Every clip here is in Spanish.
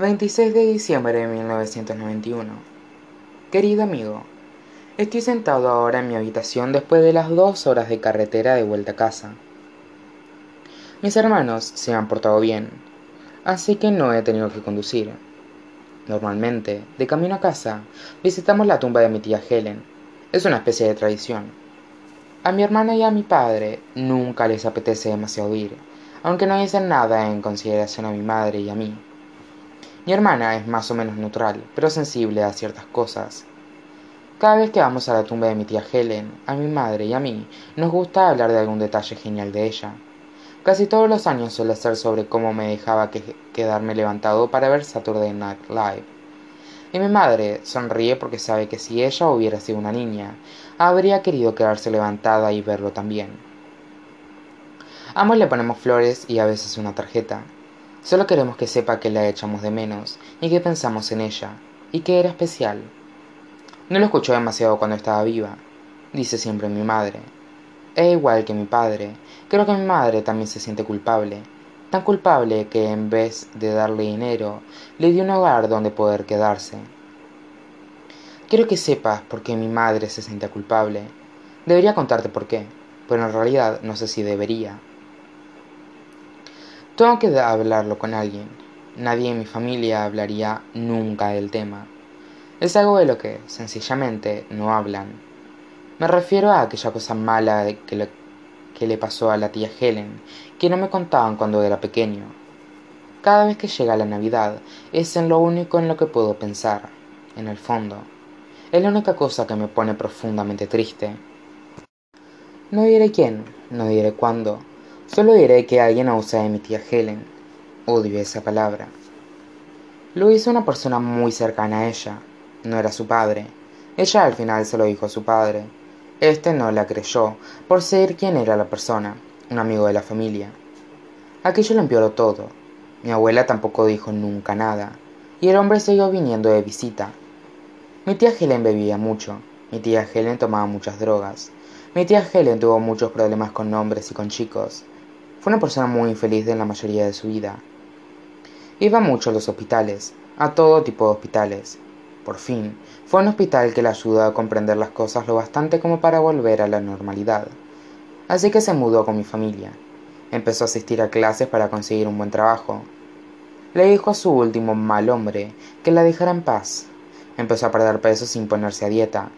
26 de diciembre de 1991 Querido amigo, estoy sentado ahora en mi habitación después de las dos horas de carretera de vuelta a casa. Mis hermanos se han portado bien, así que no he tenido que conducir. Normalmente, de camino a casa, visitamos la tumba de mi tía Helen. Es una especie de tradición. A mi hermana y a mi padre nunca les apetece demasiado ir, aunque no dicen nada en consideración a mi madre y a mí. Mi hermana es más o menos neutral, pero sensible a ciertas cosas. Cada vez que vamos a la tumba de mi tía Helen, a mi madre y a mí, nos gusta hablar de algún detalle genial de ella. Casi todos los años suele ser sobre cómo me dejaba quedarme levantado para ver Saturday Night Live. Y mi madre sonríe porque sabe que si ella hubiera sido una niña, habría querido quedarse levantada y verlo también. Ambos le ponemos flores y a veces una tarjeta. Solo queremos que sepa que la echamos de menos y que pensamos en ella, y que era especial. No lo escuchó demasiado cuando estaba viva, dice siempre mi madre. Es igual que mi padre, creo que mi madre también se siente culpable, tan culpable que en vez de darle dinero, le dio un hogar donde poder quedarse. Quiero que sepas por qué mi madre se siente culpable. Debería contarte por qué, pero en realidad no sé si debería. Tengo que hablarlo con alguien. Nadie en mi familia hablaría nunca del tema. Es algo de lo que, sencillamente, no hablan. Me refiero a aquella cosa mala que le, que le pasó a la tía Helen, que no me contaban cuando era pequeño. Cada vez que llega la Navidad, es en lo único en lo que puedo pensar, en el fondo. Es la única cosa que me pone profundamente triste. No diré quién, no diré cuándo, Solo diré que alguien abusa de mi tía Helen. Odio esa palabra. Lo hizo una persona muy cercana a ella. No era su padre. Ella al final se lo dijo a su padre. Este no la creyó, por ser quien era la persona, un amigo de la familia. Aquello lo empeoró todo. Mi abuela tampoco dijo nunca nada, y el hombre siguió viniendo de visita. Mi tía Helen bebía mucho, mi tía Helen tomaba muchas drogas, mi tía Helen tuvo muchos problemas con hombres y con chicos, fue una persona muy infeliz en la mayoría de su vida. Iba mucho a los hospitales, a todo tipo de hospitales. Por fin, fue un hospital que le ayudó a comprender las cosas lo bastante como para volver a la normalidad. Así que se mudó con mi familia. Empezó a asistir a clases para conseguir un buen trabajo. Le dijo a su último mal hombre que la dejara en paz. Empezó a perder peso sin ponerse a dieta.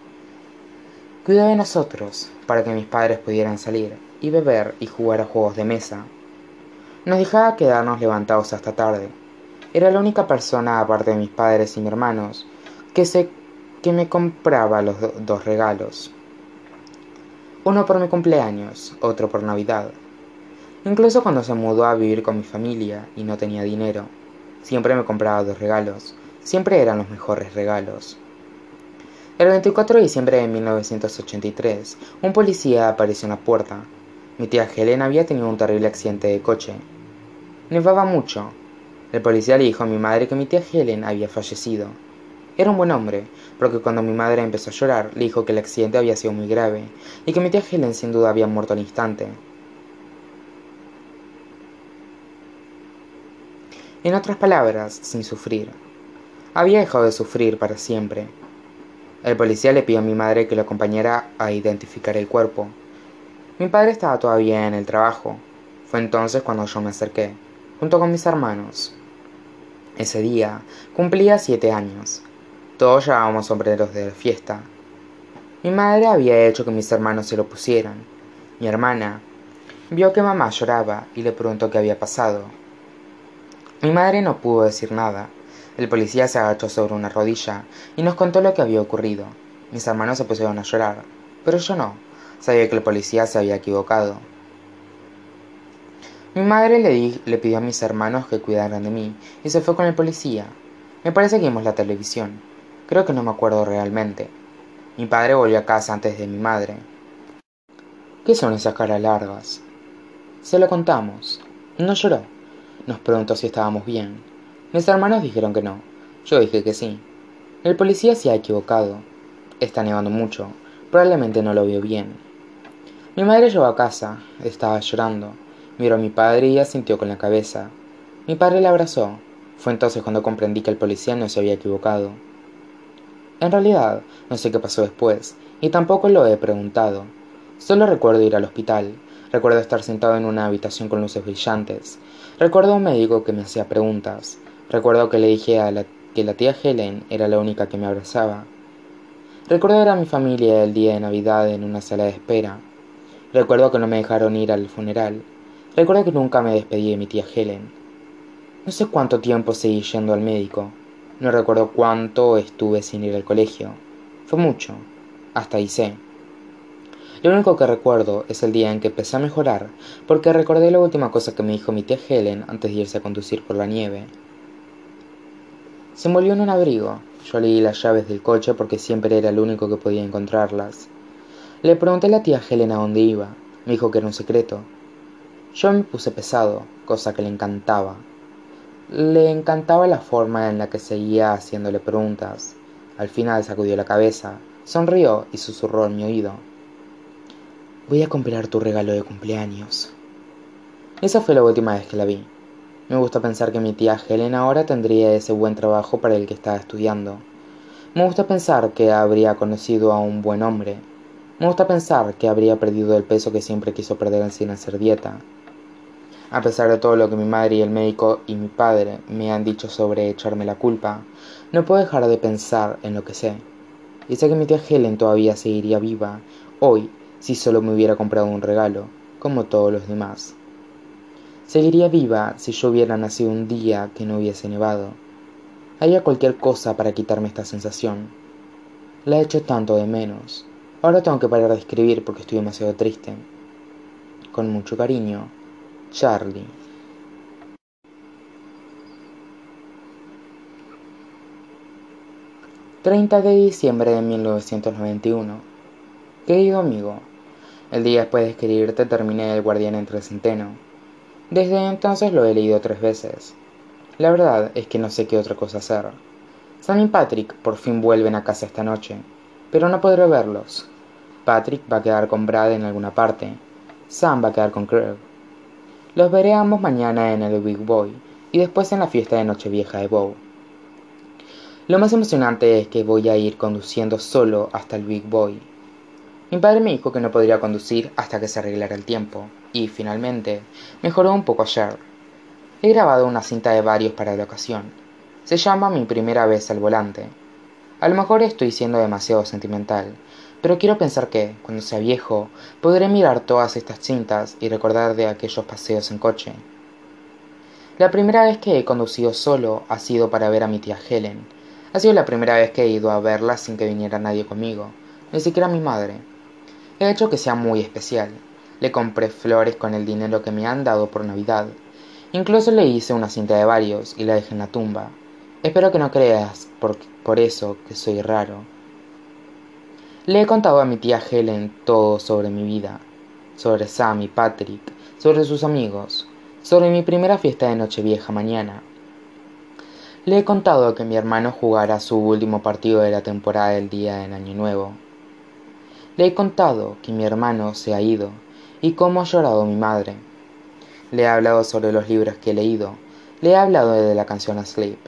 Cuidó de nosotros para que mis padres pudieran salir y beber y jugar a juegos de mesa. Nos dejaba quedarnos levantados hasta tarde. Era la única persona, aparte de mis padres y mis hermanos, que, se, que me compraba los dos regalos. Uno por mi cumpleaños, otro por Navidad. Incluso cuando se mudó a vivir con mi familia y no tenía dinero, siempre me compraba dos regalos. Siempre eran los mejores regalos. El 24 de diciembre de 1983, un policía apareció en la puerta mi tía Helen había tenido un terrible accidente de coche. Nevaba mucho. El policía le dijo a mi madre que mi tía Helen había fallecido. Era un buen hombre, porque cuando mi madre empezó a llorar, le dijo que el accidente había sido muy grave y que mi tía Helen sin duda había muerto al instante. En otras palabras, sin sufrir. Había dejado de sufrir para siempre. El policía le pidió a mi madre que lo acompañara a identificar el cuerpo, mi padre estaba todavía en el trabajo. Fue entonces cuando yo me acerqué, junto con mis hermanos. Ese día cumplía siete años. Todos llevábamos sombreros de fiesta. Mi madre había hecho que mis hermanos se lo pusieran. Mi hermana vio que mamá lloraba y le preguntó qué había pasado. Mi madre no pudo decir nada. El policía se agachó sobre una rodilla y nos contó lo que había ocurrido. Mis hermanos se pusieron a llorar, pero yo no. Sabía que el policía se había equivocado. Mi madre le, le pidió a mis hermanos que cuidaran de mí y se fue con el policía. Me parece que vimos la televisión. Creo que no me acuerdo realmente. Mi padre volvió a casa antes de mi madre. ¿Qué son esas caras largas? Se lo contamos. No lloró. Nos preguntó si estábamos bien. Mis hermanos dijeron que no. Yo dije que sí. El policía se ha equivocado. Está nevando mucho. Probablemente no lo vio bien. Mi madre llegó a casa, estaba llorando. Miró a mi padre y asintió con la cabeza. Mi padre la abrazó. Fue entonces cuando comprendí que el policía no se había equivocado. En realidad, no sé qué pasó después, y tampoco lo he preguntado. Solo recuerdo ir al hospital, recuerdo estar sentado en una habitación con luces brillantes, recuerdo a un médico que me hacía preguntas, recuerdo que le dije a que la tía Helen era la única que me abrazaba. Recuerdo a mi familia el día de Navidad en una sala de espera. Recuerdo que no me dejaron ir al funeral. Recuerdo que nunca me despedí de mi tía Helen. No sé cuánto tiempo seguí yendo al médico. No recuerdo cuánto estuve sin ir al colegio. Fue mucho. Hasta ahí sé. Lo único que recuerdo es el día en que empecé a mejorar, porque recordé la última cosa que me dijo mi tía Helen antes de irse a conducir por la nieve. Se envolvió en un abrigo. Yo leí las llaves del coche porque siempre era el único que podía encontrarlas. Le pregunté a la tía Helen a dónde iba. Me dijo que era un secreto. Yo me puse pesado, cosa que le encantaba. Le encantaba la forma en la que seguía haciéndole preguntas. Al final sacudió la cabeza, sonrió y susurró en mi oído. Voy a comprar tu regalo de cumpleaños. Esa fue la última vez que la vi. Me gusta pensar que mi tía Helen ahora tendría ese buen trabajo para el que estaba estudiando. Me gusta pensar que habría conocido a un buen hombre. Me gusta pensar que habría perdido el peso que siempre quiso perder sin hacer dieta. A pesar de todo lo que mi madre y el médico y mi padre me han dicho sobre echarme la culpa, no puedo dejar de pensar en lo que sé. Y sé que mi tía Helen todavía seguiría viva hoy si solo me hubiera comprado un regalo, como todos los demás. Seguiría viva si yo hubiera nacido un día que no hubiese nevado. Haría cualquier cosa para quitarme esta sensación. La he hecho tanto de menos. Ahora tengo que parar de escribir porque estoy demasiado triste. Con mucho cariño, Charlie. ...30 de diciembre de 1991... Querido amigo... ...el día después de escribirte terminé El guardián entre centeno... Desde entonces lo he leído tres veces... La verdad es que no sé qué otra cosa hacer... Sam y Patrick por fin vuelven a casa esta noche... Pero no podré verlos... Patrick va a quedar con Brad en alguna parte... Sam va a quedar con Craig... Los veré ambos mañana en el Big Boy y después en la fiesta de Nochevieja de Bow. Lo más emocionante es que voy a ir conduciendo solo hasta el Big Boy. Mi padre me dijo que no podría conducir hasta que se arreglara el tiempo, y finalmente mejoró un poco ayer. He grabado una cinta de varios para la ocasión. Se llama Mi primera vez al volante. A lo mejor estoy siendo demasiado sentimental, pero quiero pensar que, cuando sea viejo, podré mirar todas estas cintas y recordar de aquellos paseos en coche. La primera vez que he conducido solo ha sido para ver a mi tía Helen. Ha sido la primera vez que he ido a verla sin que viniera nadie conmigo, ni siquiera mi madre. He hecho que sea muy especial. Le compré flores con el dinero que me han dado por Navidad. Incluso le hice una cinta de varios y la dejé en la tumba. Espero que no creas por, por eso que soy raro. Le he contado a mi tía Helen todo sobre mi vida, sobre Sam y Patrick, sobre sus amigos, sobre mi primera fiesta de Nochevieja mañana. Le he contado que mi hermano jugará su último partido de la temporada del día del Año Nuevo. Le he contado que mi hermano se ha ido y cómo ha llorado mi madre. Le he hablado sobre los libros que he leído. Le he hablado de la canción Asleep.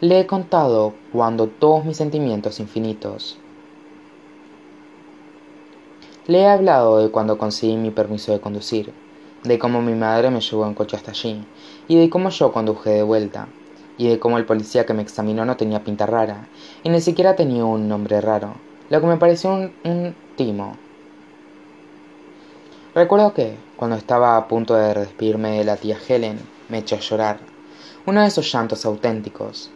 Le he contado cuando todos mis sentimientos infinitos le he hablado de cuando conseguí mi permiso de conducir, de cómo mi madre me llevó en coche hasta allí, y de cómo yo conduje de vuelta, y de cómo el policía que me examinó no tenía pinta rara, y ni siquiera tenía un nombre raro, lo que me pareció un, un timo. Recuerdo que, cuando estaba a punto de despedirme de la tía Helen, me echó a llorar, uno de esos llantos auténticos.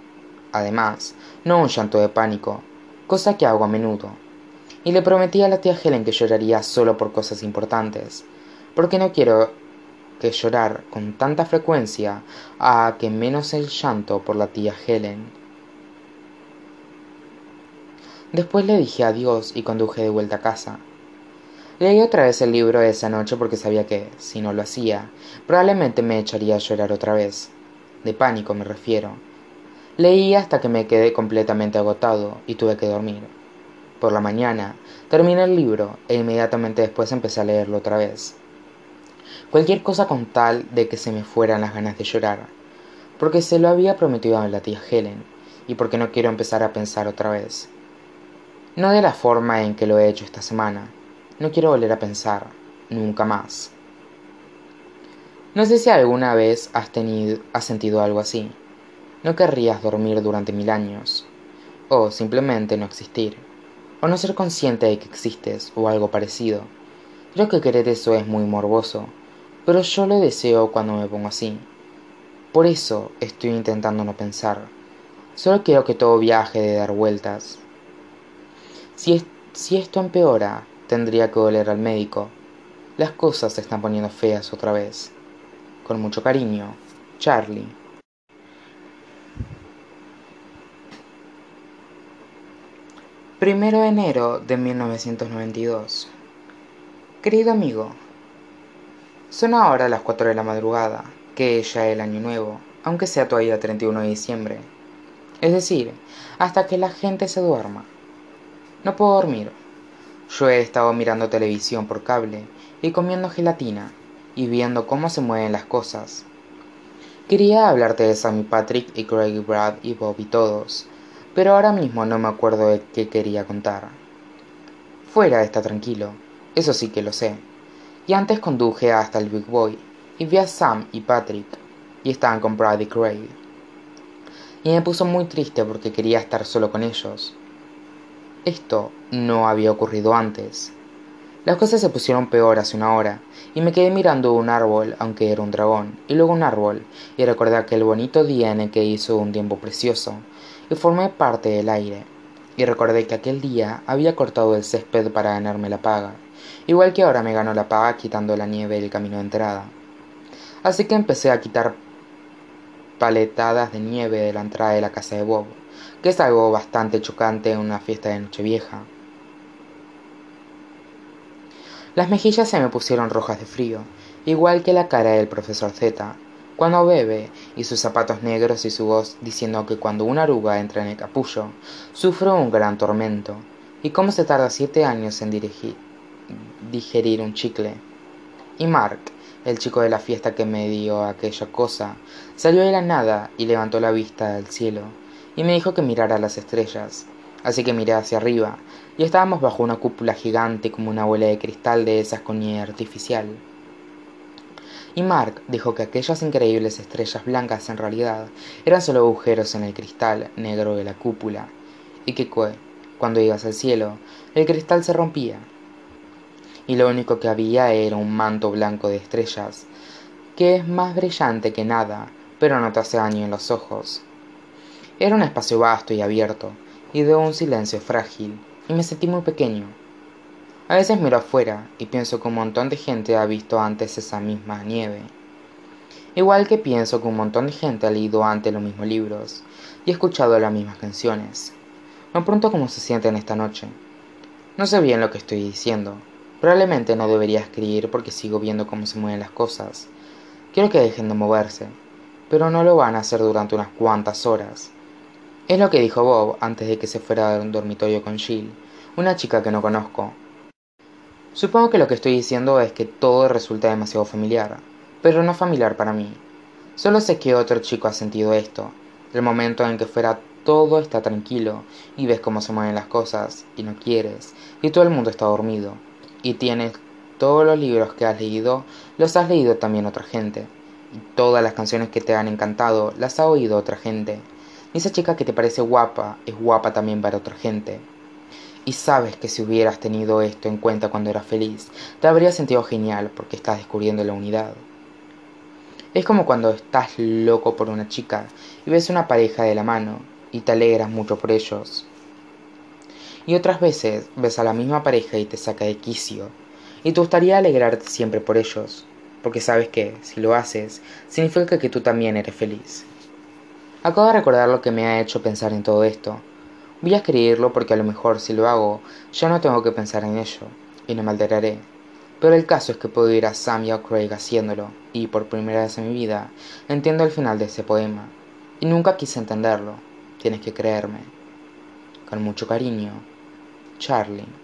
Además, no un llanto de pánico, cosa que hago a menudo, y le prometí a la tía Helen que lloraría solo por cosas importantes, porque no quiero que llorar con tanta frecuencia a que menos el llanto por la tía Helen. Después le dije adiós y conduje de vuelta a casa. Leí otra vez el libro esa noche porque sabía que, si no lo hacía, probablemente me echaría a llorar otra vez. De pánico me refiero. Leí hasta que me quedé completamente agotado y tuve que dormir. Por la mañana, terminé el libro e inmediatamente después empecé a leerlo otra vez. Cualquier cosa con tal de que se me fueran las ganas de llorar. porque se lo había prometido a la tía Helen y porque no quiero empezar a pensar otra vez. No de la forma en que lo he hecho esta semana. No quiero volver a pensar, nunca más. No sé si alguna vez has, tenido, has sentido algo así. No querrías dormir durante mil años, o simplemente no existir, o no ser consciente de que existes o algo parecido. Creo que querer eso es muy morboso, pero yo lo deseo cuando me pongo así. Por eso estoy intentando no pensar. Solo quiero que todo viaje de dar vueltas. Si, si esto empeora, tendría que volver al médico. Las cosas se están poniendo feas otra vez. Con mucho cariño, Charlie. Primero de enero de 1992. Querido amigo, son ahora las 4 de la madrugada, que es ya el año nuevo, aunque sea todavía 31 de diciembre. Es decir, hasta que la gente se duerma. No puedo dormir. Yo he estado mirando televisión por cable y comiendo gelatina y viendo cómo se mueven las cosas. Quería hablarte de Sammy Patrick y Craig Brad y Bob y todos, pero ahora mismo no me acuerdo de qué quería contar. Fuera está tranquilo, eso sí que lo sé. Y antes conduje hasta el Big Boy y vi a Sam y Patrick, y estaban con Brad y Craig. Y me puso muy triste porque quería estar solo con ellos. Esto no había ocurrido antes. Las cosas se pusieron peor hace una hora, y me quedé mirando un árbol, aunque era un dragón, y luego un árbol, y recordé aquel bonito día en el que hizo un tiempo precioso, y formé parte del aire. Y recordé que aquel día había cortado el césped para ganarme la paga, igual que ahora me ganó la paga quitando la nieve del camino de entrada. Así que empecé a quitar paletadas de nieve de la entrada de la casa de Bob, que es algo bastante chocante en una fiesta de Nochevieja. Las mejillas se me pusieron rojas de frío, igual que la cara del profesor Z, cuando bebe, y sus zapatos negros y su voz diciendo que cuando una aruga entra en el capullo, sufre un gran tormento, y cómo se tarda siete años en digerir un chicle. Y Mark, el chico de la fiesta que me dio aquella cosa, salió de la nada y levantó la vista al cielo, y me dijo que mirara las estrellas. Así que miré hacia arriba, y estábamos bajo una cúpula gigante como una bola de cristal de esas con nieve artificial. Y Mark dijo que aquellas increíbles estrellas blancas en realidad eran solo agujeros en el cristal negro de la cúpula, y que cuando ibas al cielo, el cristal se rompía. Y lo único que había era un manto blanco de estrellas, que es más brillante que nada, pero no te hace daño en los ojos. Era un espacio vasto y abierto, y de un silencio frágil, y me sentí muy pequeño. A veces miro afuera y pienso que un montón de gente ha visto antes esa misma nieve. Igual que pienso que un montón de gente ha leído antes los mismos libros y escuchado las mismas canciones. Me pregunto cómo se sienten esta noche. No sé bien lo que estoy diciendo. Probablemente no debería escribir porque sigo viendo cómo se mueven las cosas. Quiero que dejen de moverse, pero no lo van a hacer durante unas cuantas horas. Es lo que dijo Bob antes de que se fuera a un dormitorio con Jill, una chica que no conozco. Supongo que lo que estoy diciendo es que todo resulta demasiado familiar, pero no familiar para mí. Solo sé que otro chico ha sentido esto, el momento en que fuera todo está tranquilo y ves cómo se mueven las cosas y no quieres, y todo el mundo está dormido, y tienes todos los libros que has leído, los has leído también otra gente, y todas las canciones que te han encantado las ha oído otra gente, esa chica que te parece guapa es guapa también para otra gente. Y sabes que si hubieras tenido esto en cuenta cuando eras feliz, te habría sentido genial porque estás descubriendo la unidad. Es como cuando estás loco por una chica y ves una pareja de la mano y te alegras mucho por ellos. Y otras veces ves a la misma pareja y te saca de quicio y te gustaría alegrarte siempre por ellos, porque sabes que, si lo haces, significa que tú también eres feliz. Acabo de recordar lo que me ha hecho pensar en todo esto. Voy a escribirlo porque a lo mejor si lo hago ya no tengo que pensar en ello y no me alteraré. Pero el caso es que puedo ir a Sam y Craig haciéndolo y por primera vez en mi vida entiendo el final de ese poema. Y nunca quise entenderlo. Tienes que creerme. Con mucho cariño, Charlie.